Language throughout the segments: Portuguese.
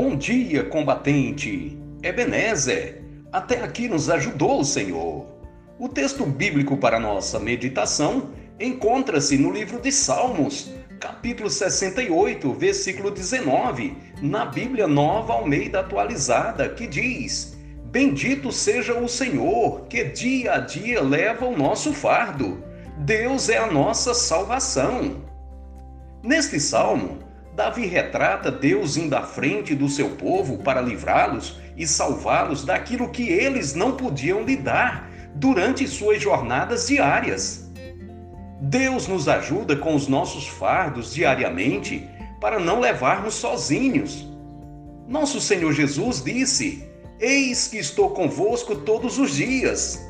Bom dia, combatente. Ebenezer, até aqui nos ajudou o Senhor. O texto bíblico para nossa meditação encontra-se no livro de Salmos, capítulo 68, versículo 19, na Bíblia Nova Almeida Atualizada, que diz: Bendito seja o Senhor, que dia a dia leva o nosso fardo. Deus é a nossa salvação. Neste salmo, Davi retrata Deus indo à frente do seu povo para livrá-los e salvá-los daquilo que eles não podiam lidar durante suas jornadas diárias. Deus nos ajuda com os nossos fardos diariamente para não levarmos sozinhos. Nosso Senhor Jesus disse: Eis que estou convosco todos os dias.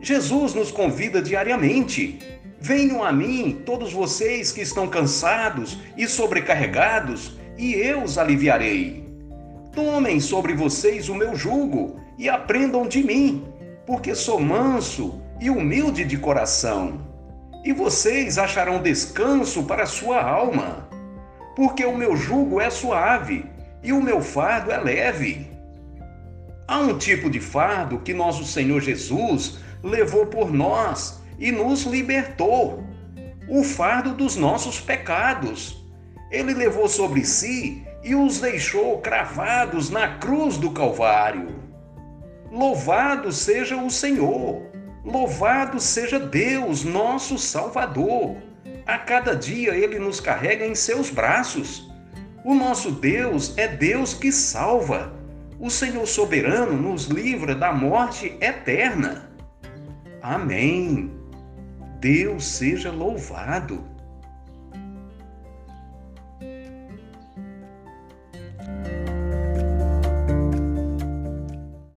Jesus nos convida diariamente Venham a mim, todos vocês que estão cansados e sobrecarregados, e eu os aliviarei. Tomem sobre vocês o meu jugo e aprendam de mim, porque sou manso e humilde de coração. E vocês acharão descanso para a sua alma, porque o meu jugo é suave e o meu fardo é leve. Há um tipo de fardo que nosso Senhor Jesus levou por nós e nos libertou. O fardo dos nossos pecados. Ele levou sobre si e os deixou cravados na cruz do Calvário. Louvado seja o Senhor! Louvado seja Deus, nosso Salvador! A cada dia ele nos carrega em seus braços. O nosso Deus é Deus que salva. O Senhor soberano nos livra da morte eterna. Amém. Deus seja louvado.